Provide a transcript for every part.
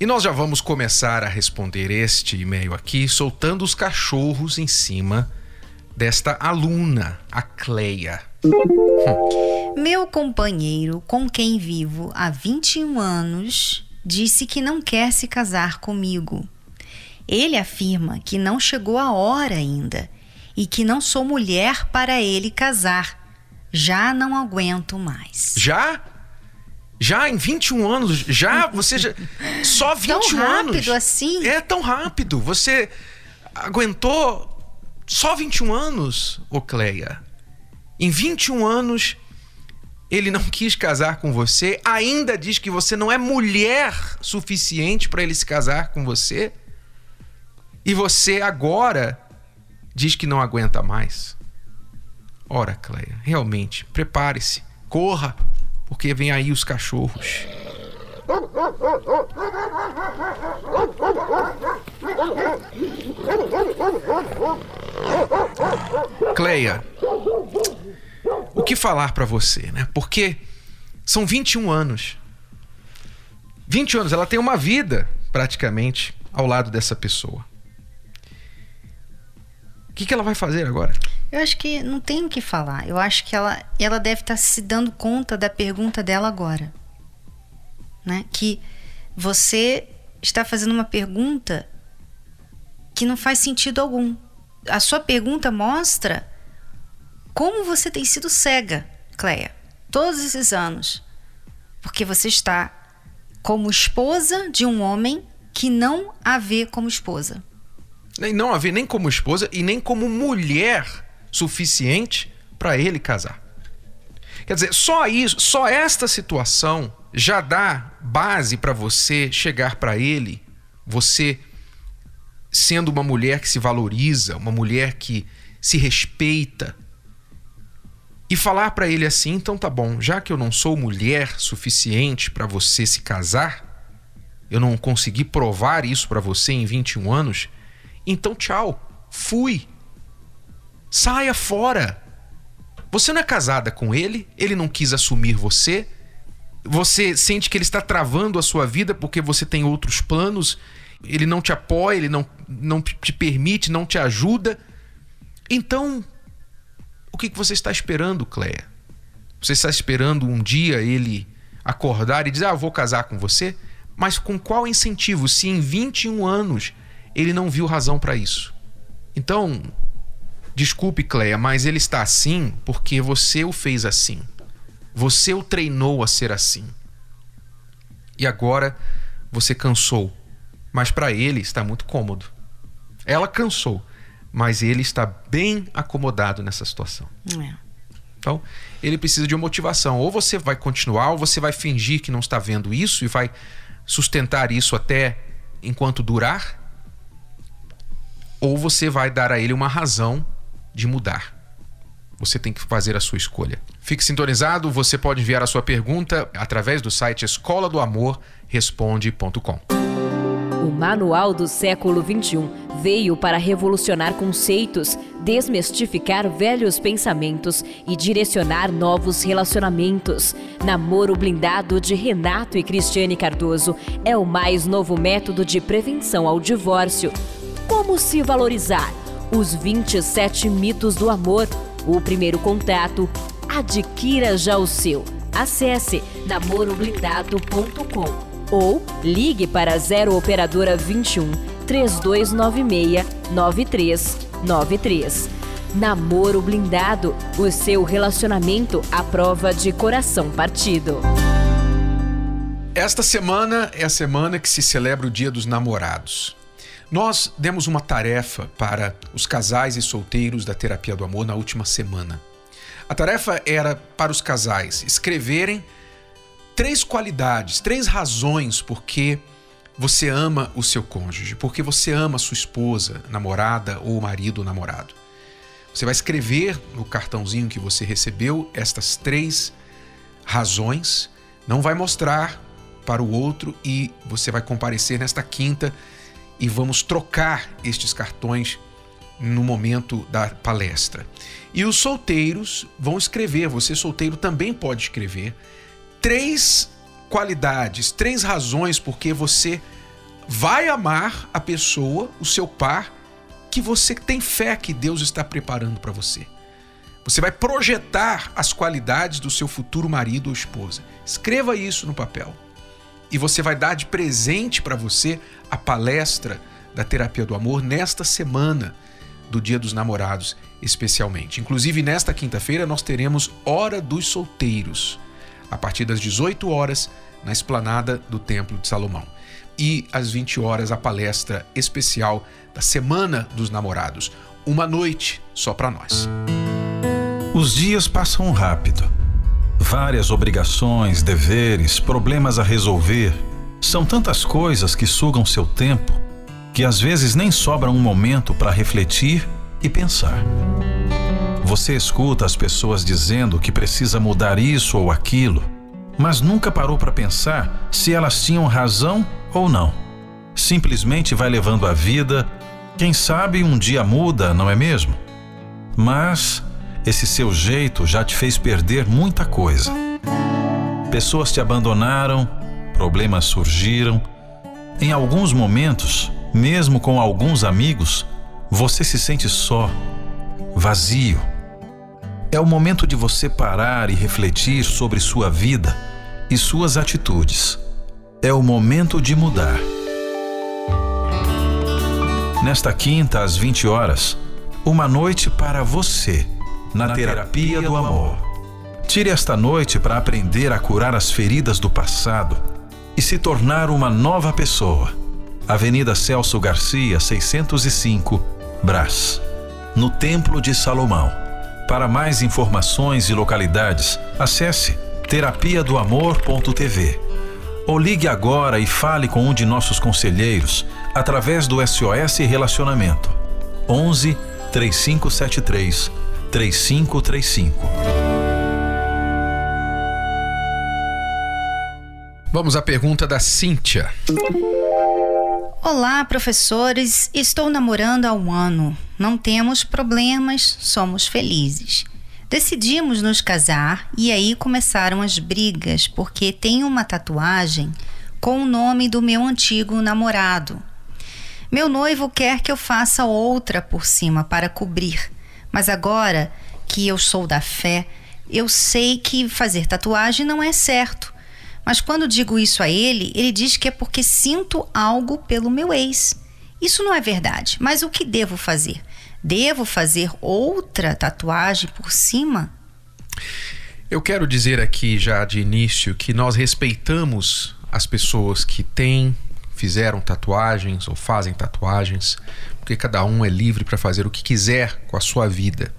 E nós já vamos começar a responder este e-mail aqui, soltando os cachorros em cima desta aluna, a Cleia. Hum. Meu companheiro, com quem vivo há 21 anos, disse que não quer se casar comigo. Ele afirma que não chegou a hora ainda e que não sou mulher para ele casar. Já não aguento mais. Já? Já em 21 anos, já você já só 21 tão anos. rápido assim? É tão rápido. Você aguentou só 21 anos, ô Cleia. Em 21 anos ele não quis casar com você, ainda diz que você não é mulher suficiente para ele se casar com você. E você agora diz que não aguenta mais. Ora, Cleia, realmente, prepare-se, corra, porque vem aí os cachorros. Cleia, o que falar para você, né? Porque são 21 anos. 20 anos, ela tem uma vida praticamente ao lado dessa pessoa. O que, que ela vai fazer agora? Eu acho que não tem o que falar. Eu acho que ela, ela deve estar se dando conta da pergunta dela agora. Né? Que você está fazendo uma pergunta que não faz sentido algum. A sua pergunta mostra como você tem sido cega, Cleia, todos esses anos. Porque você está como esposa de um homem que não a vê como esposa. Nem não a vê nem como esposa e nem como mulher suficiente para ele casar. Quer dizer, só isso, só esta situação já dá base para você chegar para ele, você sendo uma mulher que se valoriza, uma mulher que se respeita, e falar para ele assim: então tá bom, já que eu não sou mulher suficiente para você se casar, eu não consegui provar isso para você em 21 anos, então tchau, fui. Saia fora. Você não é casada com ele, ele não quis assumir você. Você sente que ele está travando a sua vida porque você tem outros planos, ele não te apoia, ele não, não te permite, não te ajuda. Então, o que você está esperando, Cleia? Você está esperando um dia ele acordar e dizer: Ah, vou casar com você? Mas com qual incentivo se em 21 anos ele não viu razão para isso? Então, Desculpe, Cleia, mas ele está assim porque você o fez assim. Você o treinou a ser assim. E agora você cansou. Mas para ele está muito cômodo. Ela cansou, mas ele está bem acomodado nessa situação. É. Então, ele precisa de uma motivação. Ou você vai continuar, ou você vai fingir que não está vendo isso e vai sustentar isso até enquanto durar, ou você vai dar a ele uma razão de mudar. Você tem que fazer a sua escolha. Fique sintonizado, você pode enviar a sua pergunta através do site escola do amor responde.com. O Manual do Século XXI veio para revolucionar conceitos, desmistificar velhos pensamentos e direcionar novos relacionamentos. Namoro Blindado de Renato e Cristiane Cardoso é o mais novo método de prevenção ao divórcio. Como se valorizar? Os 27 mitos do amor. O primeiro contato. Adquira já o seu. Acesse namoroblindado.com ou ligue para 0 operadora 21 3296 9393. Namoro Blindado, o seu relacionamento à prova de coração partido. Esta semana é a semana que se celebra o Dia dos Namorados. Nós demos uma tarefa para os casais e solteiros da Terapia do Amor na última semana. A tarefa era para os casais escreverem três qualidades, três razões por que você ama o seu cônjuge, porque você ama sua esposa, namorada ou marido ou namorado. Você vai escrever no cartãozinho que você recebeu estas três razões, não vai mostrar para o outro e você vai comparecer nesta quinta e vamos trocar estes cartões no momento da palestra. E os solteiros vão escrever, você solteiro também pode escrever três qualidades, três razões porque você vai amar a pessoa, o seu par, que você tem fé que Deus está preparando para você. Você vai projetar as qualidades do seu futuro marido ou esposa. Escreva isso no papel. E você vai dar de presente para você a palestra da terapia do amor nesta semana do Dia dos Namorados, especialmente. Inclusive, nesta quinta-feira, nós teremos Hora dos Solteiros, a partir das 18 horas, na esplanada do Templo de Salomão. E às 20 horas, a palestra especial da Semana dos Namorados. Uma noite só para nós. Os dias passam rápido. Várias obrigações, deveres, problemas a resolver. São tantas coisas que sugam seu tempo que às vezes nem sobra um momento para refletir e pensar. Você escuta as pessoas dizendo que precisa mudar isso ou aquilo, mas nunca parou para pensar se elas tinham razão ou não. Simplesmente vai levando a vida, quem sabe um dia muda, não é mesmo? Mas esse seu jeito já te fez perder muita coisa. Pessoas te abandonaram, problemas surgiram. Em alguns momentos, mesmo com alguns amigos, você se sente só, vazio. É o momento de você parar e refletir sobre sua vida e suas atitudes. É o momento de mudar. Nesta quinta, às 20 horas, uma noite para você, na terapia do amor. Tire esta noite para aprender a curar as feridas do passado e se tornar uma nova pessoa. Avenida Celso Garcia, 605, Brás, no Templo de Salomão. Para mais informações e localidades, acesse terapia do amor.tv ou ligue agora e fale com um de nossos conselheiros através do SOS Relacionamento 11 3573 3535. Vamos à pergunta da Cíntia. Olá, professores. Estou namorando há um ano. Não temos problemas, somos felizes. Decidimos nos casar e aí começaram as brigas porque tem uma tatuagem com o nome do meu antigo namorado. Meu noivo quer que eu faça outra por cima para cobrir, mas agora que eu sou da fé, eu sei que fazer tatuagem não é certo mas quando digo isso a ele, ele diz que é porque sinto algo pelo meu ex. Isso não é verdade. Mas o que devo fazer? Devo fazer outra tatuagem por cima? Eu quero dizer aqui já de início que nós respeitamos as pessoas que têm, fizeram tatuagens ou fazem tatuagens, porque cada um é livre para fazer o que quiser com a sua vida.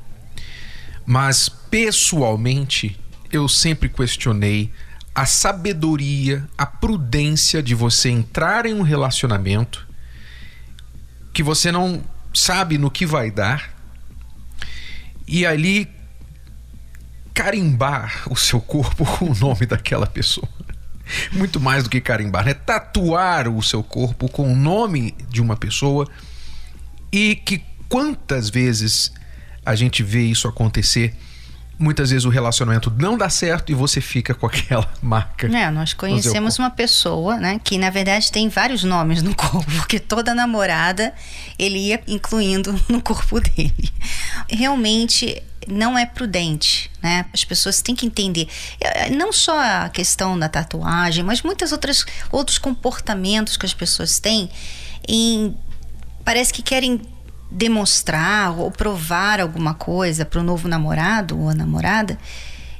Mas pessoalmente, eu sempre questionei a sabedoria, a prudência de você entrar em um relacionamento que você não sabe no que vai dar e ali carimbar o seu corpo com o nome daquela pessoa. Muito mais do que carimbar, né? tatuar o seu corpo com o nome de uma pessoa e que quantas vezes a gente vê isso acontecer muitas vezes o relacionamento não dá certo e você fica com aquela marca. É, nós conhecemos uma pessoa, né, que na verdade tem vários nomes no corpo, porque toda namorada ele ia incluindo no corpo dele. Realmente não é prudente, né? As pessoas têm que entender, é, não só a questão da tatuagem, mas muitas outras outros comportamentos que as pessoas têm em parece que querem demonstrar ou provar alguma coisa para o novo namorado ou namorada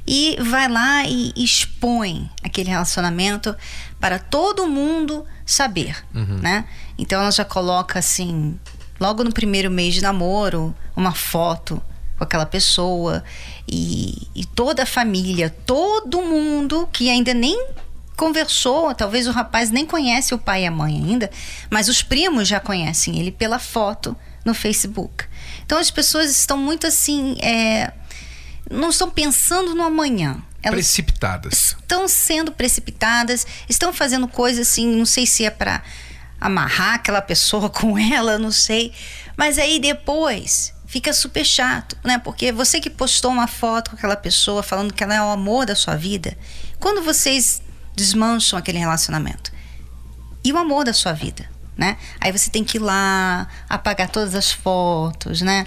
e vai lá e expõe aquele relacionamento para todo mundo saber, uhum. né? Então ela já coloca assim, logo no primeiro mês de namoro, uma foto com aquela pessoa e, e toda a família, todo mundo que ainda nem conversou, talvez o rapaz nem conhece o pai e a mãe ainda, mas os primos já conhecem ele pela foto no Facebook. Então as pessoas estão muito assim, é, não estão pensando no amanhã. Elas precipitadas. Estão sendo precipitadas, estão fazendo coisas assim, não sei se é para amarrar aquela pessoa com ela, não sei. Mas aí depois fica super chato, né? Porque você que postou uma foto com aquela pessoa falando que ela é o amor da sua vida, quando vocês desmancham aquele relacionamento e o amor da sua vida, né? Aí você tem que ir lá apagar todas as fotos, né?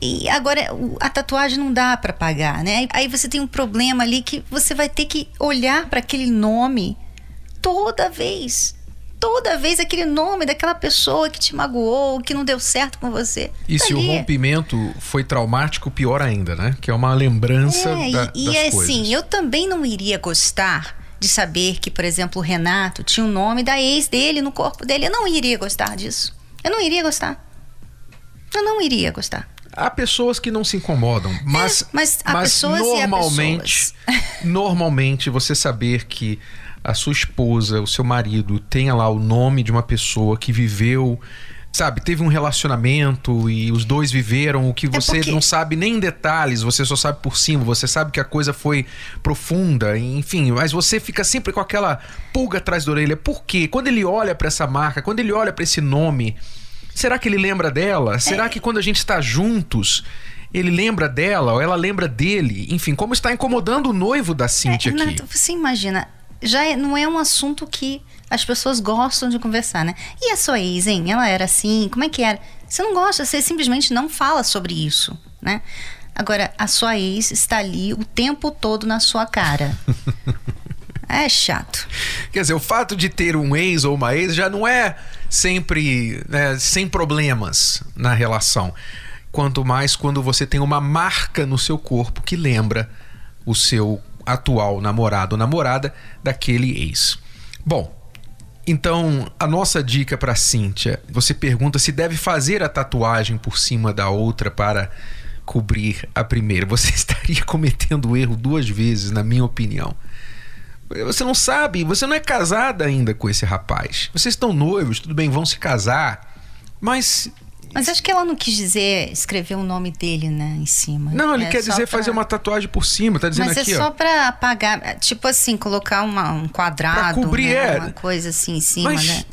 E agora a tatuagem não dá para apagar, né? Aí você tem um problema ali que você vai ter que olhar para aquele nome toda vez toda vez aquele nome daquela pessoa que te magoou, que não deu certo com você. E tá se o ali. rompimento foi traumático, pior ainda, né? Que é uma lembrança É, da, e, das e coisas. assim, eu também não iria gostar de saber que, por exemplo, o Renato tinha o nome da ex dele no corpo dele. Eu não iria gostar disso. Eu não iria gostar. Eu não iria gostar. Há pessoas que não se incomodam, mas, É, mas há pessoas há normalmente, normalmente você saber que a sua esposa, o seu marido tenha lá o nome de uma pessoa que viveu, sabe, teve um relacionamento e os dois viveram o que você É não sabe nem em detalhes, você só sabe por cima, você sabe que a coisa foi profunda, enfim, mas você fica sempre com aquela pulga atrás da orelha. Por quê? Quando ele olha para essa marca, quando ele olha para esse nome, será que ele lembra dela? Será que quando a gente está juntos, ele lembra dela ou ela lembra dele? Enfim, como está incomodando o noivo da Cintia É, aqui? Você imagina, já é- não é um assunto que as pessoas gostam de conversar, né? E a sua ex, hein? Ela era assim? Como é que era? Você não gosta, você simplesmente não fala sobre isso, né? Agora, a sua ex está ali o tempo todo na sua cara. é chato. Quer dizer, o fato de ter um ex ou uma ex já não é sempre né, sem problemas na relação. Quanto mais quando você tem uma marca no seu corpo que lembra o seu atual namorado ou namorada daquele ex. Bom, então a nossa dica para Cíntia, você pergunta se deve fazer a tatuagem por cima da outra para cobrir a primeira. Você estaria cometendo o erro duas vezes, na minha opinião. Você não sabe, você não é casada ainda com esse rapaz. Vocês estão noivos, tudo bem, vão se casar. Mas. Mas acho que ela não quis dizer escrever o nome dele, né, em cima. Não, ele É quer dizer pra- fazer uma tatuagem por cima, tá dizendo Mas aqui, é ó. só pra apagar, tipo assim, colocar uma- um quadrado, Pra cobrir, né, é. uma coisa assim em cima, Mas, né?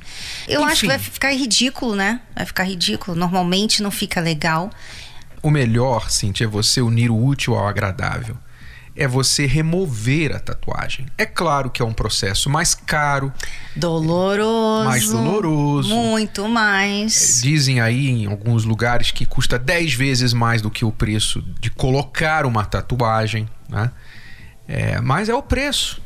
Eu acho enfim. que vai ficar ridículo, né? Vai ficar ridículo. Normalmente não fica legal. O melhor, Cintia, é você unir o útil ao agradável. É você remover a tatuagem. É claro que é um processo mais caro. Doloroso. Mais doloroso. Muito mais. Dizem aí em alguns lugares que custa 10 vezes mais do que o preço de colocar uma tatuagem, né? É, mas é o preço.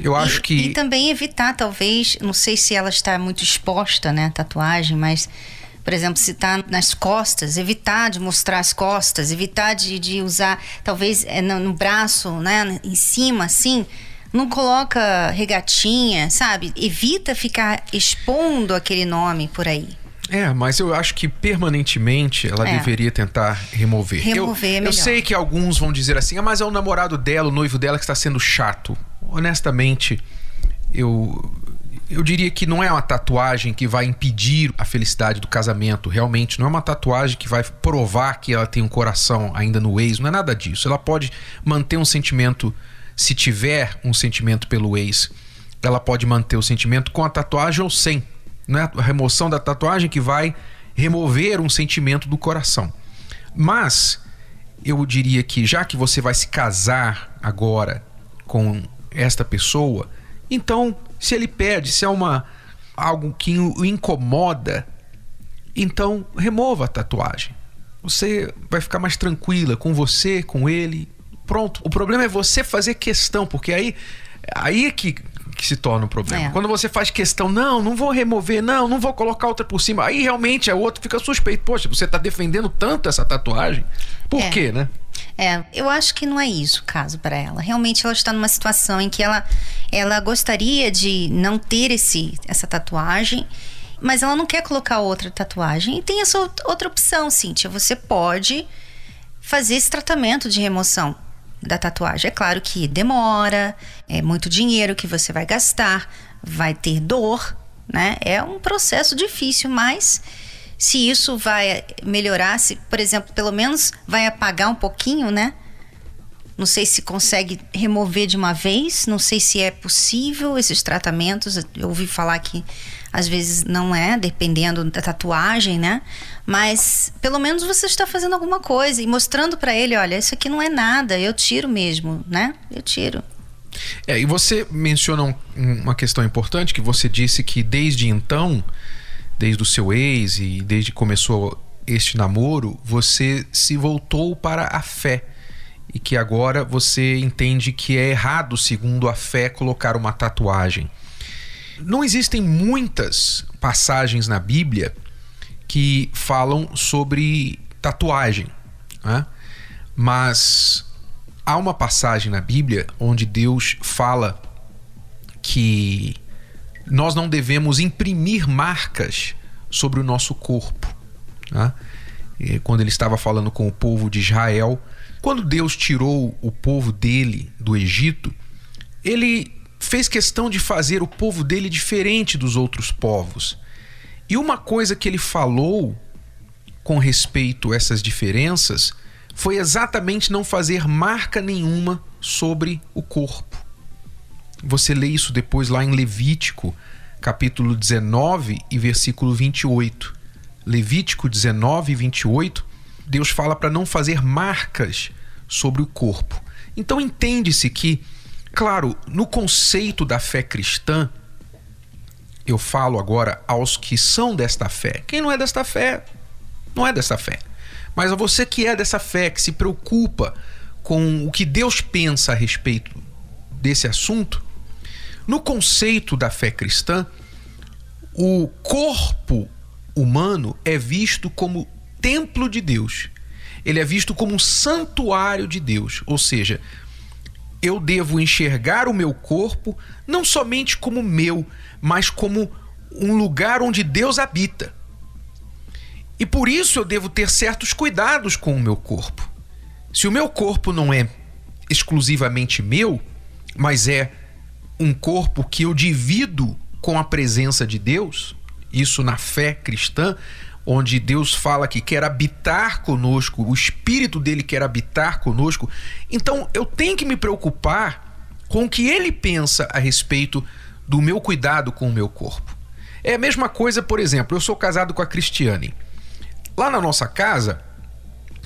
Eu acho e, que. E também evitar, talvez, não sei se ela está muito exposta, né, a tatuagem, mas, por exemplo, se está nas costas, evitar de mostrar as costas, evitar de, de usar, talvez, é, no, no braço, né, em cima, assim. Não coloca regatinha, sabe? Evita ficar expondo aquele nome por aí. É, mas eu acho que permanentemente ela É. deveria tentar remover. Remover eu, é eu melhor. sei que alguns vão dizer assim, ah, mas é o namorado dela, o noivo dela que está sendo chato. Honestamente, eu eu diria que não é uma tatuagem que vai impedir a felicidade do casamento. Realmente, não é uma tatuagem que vai provar que ela tem um coração ainda no ex. Não é nada disso. Ela pode manter um sentimento, se tiver um sentimento pelo ex, ela pode manter o sentimento com a tatuagem ou sem. Não é a remoção da tatuagem que vai remover um sentimento do coração. Mas eu diria que já que você vai se casar agora com esta pessoa, então se ele pede, se é uma algo que o incomoda, então remova a tatuagem. Você vai ficar mais tranquila com você, com ele. Pronto. O problema é você fazer questão, porque aí aí é que, que se torna um problema. É. Quando você faz questão, não, não vou remover, não, não vou colocar outra por cima. Aí realmente é outro fica suspeito. Poxa, você tá defendendo tanto essa tatuagem? Por É. quê, né? É, eu acho que não é isso o caso para ela. Realmente ela está numa situação em que ela, ela gostaria de não ter esse, essa tatuagem, mas ela não quer colocar outra tatuagem. E tem essa out- outra opção, Cíntia. Você pode fazer esse tratamento de remoção. da tatuagem. É claro que demora, é muito dinheiro que você vai gastar, vai ter dor, né? É um processo difícil, mas se isso vai melhorar, se, por exemplo, pelo menos vai apagar um pouquinho, né? Não sei se consegue remover de uma vez, não sei se é possível esses tratamentos. Eu ouvi falar que às vezes não é, dependendo da tatuagem, né? Mas pelo menos você está fazendo alguma coisa e mostrando para ele, olha, isso aqui não é nada, eu tiro mesmo, né? Eu tiro. É, e você menciona um, uma questão importante que você disse que desde então, desde o seu ex e desde que começou este namoro, você se voltou para a fé e que agora você entende que é errado, segundo a fé, colocar uma tatuagem. Não existem muitas passagens na Bíblia que falam sobre tatuagem, né? mas há uma passagem na Bíblia onde Deus fala que nós não devemos imprimir marcas sobre o nosso corpo. Né? Quando ele estava falando com o povo de Israel, quando Deus tirou o povo dele do Egito, ele fez questão de fazer o povo dele diferente dos outros povos. E uma coisa que ele falou com respeito a essas diferenças foi exatamente não fazer marca nenhuma sobre o corpo. Você lê isso depois lá em Levítico, capítulo 19 e versículo 28. Levítico 19 e 28, Deus fala para não fazer marcas sobre o corpo. Então entende-se que Claro, no conceito da fé cristã, eu falo agora aos que são desta fé. Quem não é desta fé, não é desta fé. Mas a você que é dessa fé, que se preocupa com o que Deus pensa a respeito desse assunto, no conceito da fé cristã, o corpo humano é visto como templo de Deus. Ele é visto como um santuário de Deus, ou seja, eu devo enxergar o meu corpo não somente como meu, mas como um lugar onde Deus habita. E por isso eu devo ter certos cuidados com o meu corpo. Se o meu corpo não é exclusivamente meu, mas é um corpo que eu divido com a presença de Deus, isso na fé cristã, onde Deus fala que quer habitar conosco, o Espírito dele quer habitar conosco. Então eu tenho que me preocupar com o que ele pensa a respeito do meu cuidado com o meu corpo. É a mesma coisa, por exemplo, eu sou casado com a Cristiane. Lá na nossa casa,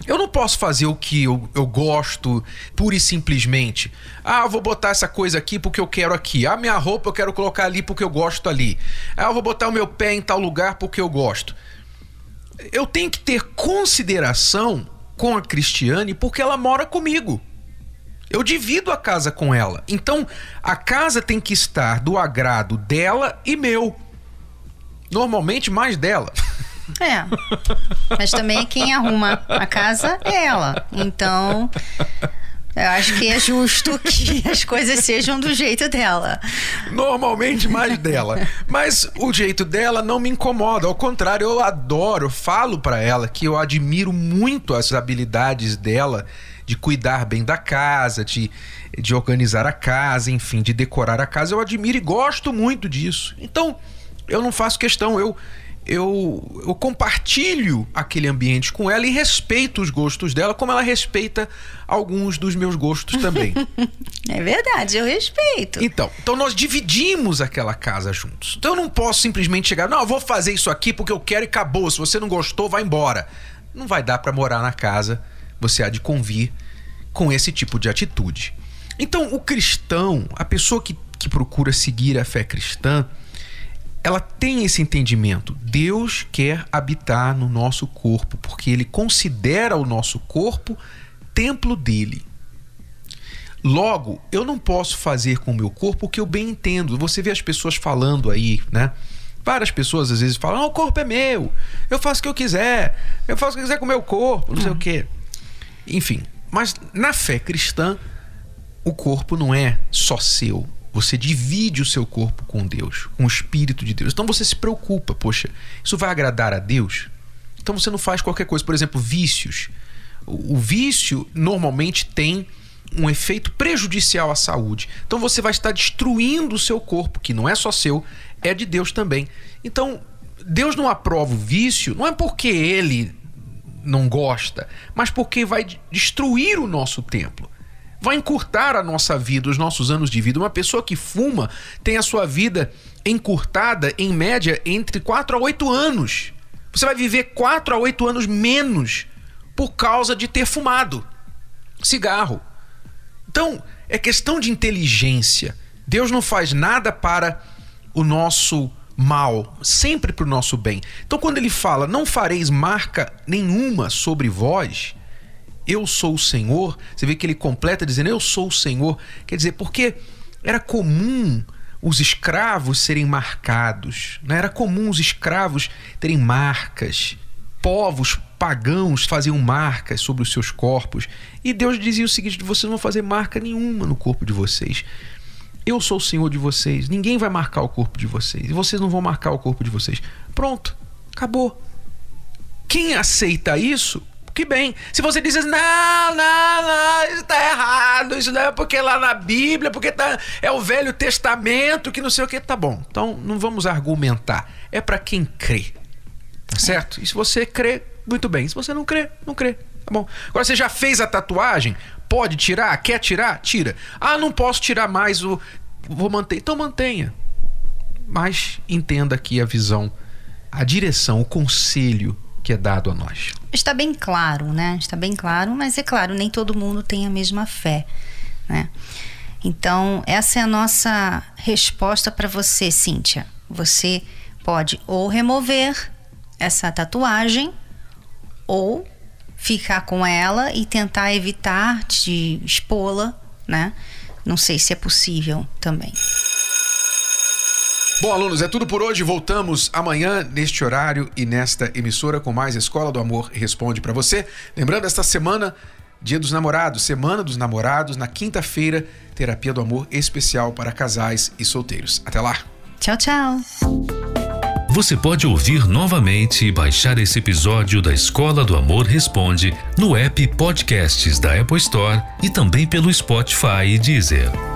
eu não posso fazer o que eu, eu gosto pura e simplesmente. Ah, vou botar essa coisa aqui porque eu quero aqui. Ah, minha roupa eu quero colocar ali porque eu gosto ali. Ah, eu vou botar o meu pé em tal lugar porque eu gosto eu tenho que ter consideração com a Cristiane porque ela mora comigo. Eu divido a casa com ela. Então, a casa tem que estar do agrado dela e meu. Normalmente mais dela. É. Mas também quem arruma a casa é ela. Então, eu acho que é justo que as coisas sejam do jeito dela. Normalmente mais dela. Mas o jeito dela não me incomoda. Ao contrário, eu adoro, falo para ela que eu admiro muito as habilidades dela de cuidar bem da casa, de, de organizar a casa, enfim, de decorar a casa. Eu admiro e gosto muito disso. Então, eu não faço questão. Eu eu, eu compartilho aquele ambiente com ela e respeito os gostos dela, como ela respeita alguns dos meus gostos também. é verdade, eu respeito. Então, então nós dividimos aquela casa juntos. Então eu não posso simplesmente chegar, não, eu vou fazer isso aqui porque eu quero e acabou. Se você não gostou, vai embora. Não vai dar para morar na casa. Você há de convir com esse tipo de atitude. Então, o cristão, a pessoa que, que procura seguir a fé cristã, ela tem esse entendimento. Deus quer habitar no nosso corpo, porque ele considera o nosso corpo templo dele. Logo, eu não posso fazer com o meu corpo o que eu bem entendo. Você vê as pessoas falando aí, né? Várias pessoas às vezes falam: ah, o corpo é meu, eu faço o que eu quiser, eu faço o que eu quiser com o meu corpo, não sei o quê. Enfim, mas na fé cristã, o corpo não é só seu, você divide o seu corpo com Deus, com o Espírito de Deus. Então você se preocupa, poxa, isso vai agradar a Deus? Então você não faz qualquer coisa. Por exemplo, vícios. O, vício normalmente tem um efeito prejudicial à saúde. Então você vai estar destruindo o seu corpo, que não é só seu, é de Deus também. Então, Deus não aprova o vício, não é porque ele não gosta, mas porque vai destruir o nosso templo. Vai encurtar a nossa vida, os nossos anos de vida. Uma pessoa que fuma tem a sua vida encurtada, em média, entre 4 a 8 anos. Você vai viver 4 a 8 anos menos por causa de ter fumado cigarro. Então, é questão de inteligência. Deus não faz nada para o nosso mal, sempre para o nosso bem. Então, quando ele fala, não fareis marca nenhuma sobre vós, eu sou o Senhor, você vê que ele completa dizendo, eu sou o Senhor. Quer dizer, porque era comum os escravos serem marcados, né? era comum os escravos terem marcas, povos pagãos faziam marcas sobre os seus corpos. E Deus dizia o seguinte: vocês não vão fazer marca nenhuma no corpo de vocês. Eu sou o Senhor de vocês. Ninguém vai marcar o corpo de vocês. E vocês não vão marcar o corpo de vocês. Pronto. Acabou. Quem aceita isso, que bem. Se você diz assim, não, não, não, isso está errado, isso não é porque lá na Bíblia, porque tá, é o Velho Testamento, que não sei o que, tá bom. Então não vamos argumentar. É para quem crê. Tá certo? E se você crê, muito bem. Se você não crê, não crê. Tá bom. Agora você já fez a tatuagem? Pode tirar? Quer tirar? Tira. Ah, não posso tirar mais o. Vou manter. Então mantenha. Mas entenda aqui a visão, a direção, o conselho que é dado a nós. Está bem claro, né? Está bem claro, mas é claro, nem todo mundo tem a mesma fé, né? Então, essa é a nossa resposta para você, Cíntia. Você pode ou remover essa tatuagem ou ficar com ela e tentar evitar de expô-la, né? Não sei se é possível também. Bom, alunos, é tudo por hoje. Voltamos amanhã neste horário e nesta emissora com mais Escola do Amor Responde para você. Lembrando, esta semana, Dia dos Namorados, Semana dos Namorados, na quinta-feira, Terapia do Amor especial para casais e solteiros. Até lá. Tchau, tchau. Você pode ouvir novamente e baixar esse episódio da Escola do Amor Responde no app Podcasts da Apple Store e também pelo Spotify e Deezer.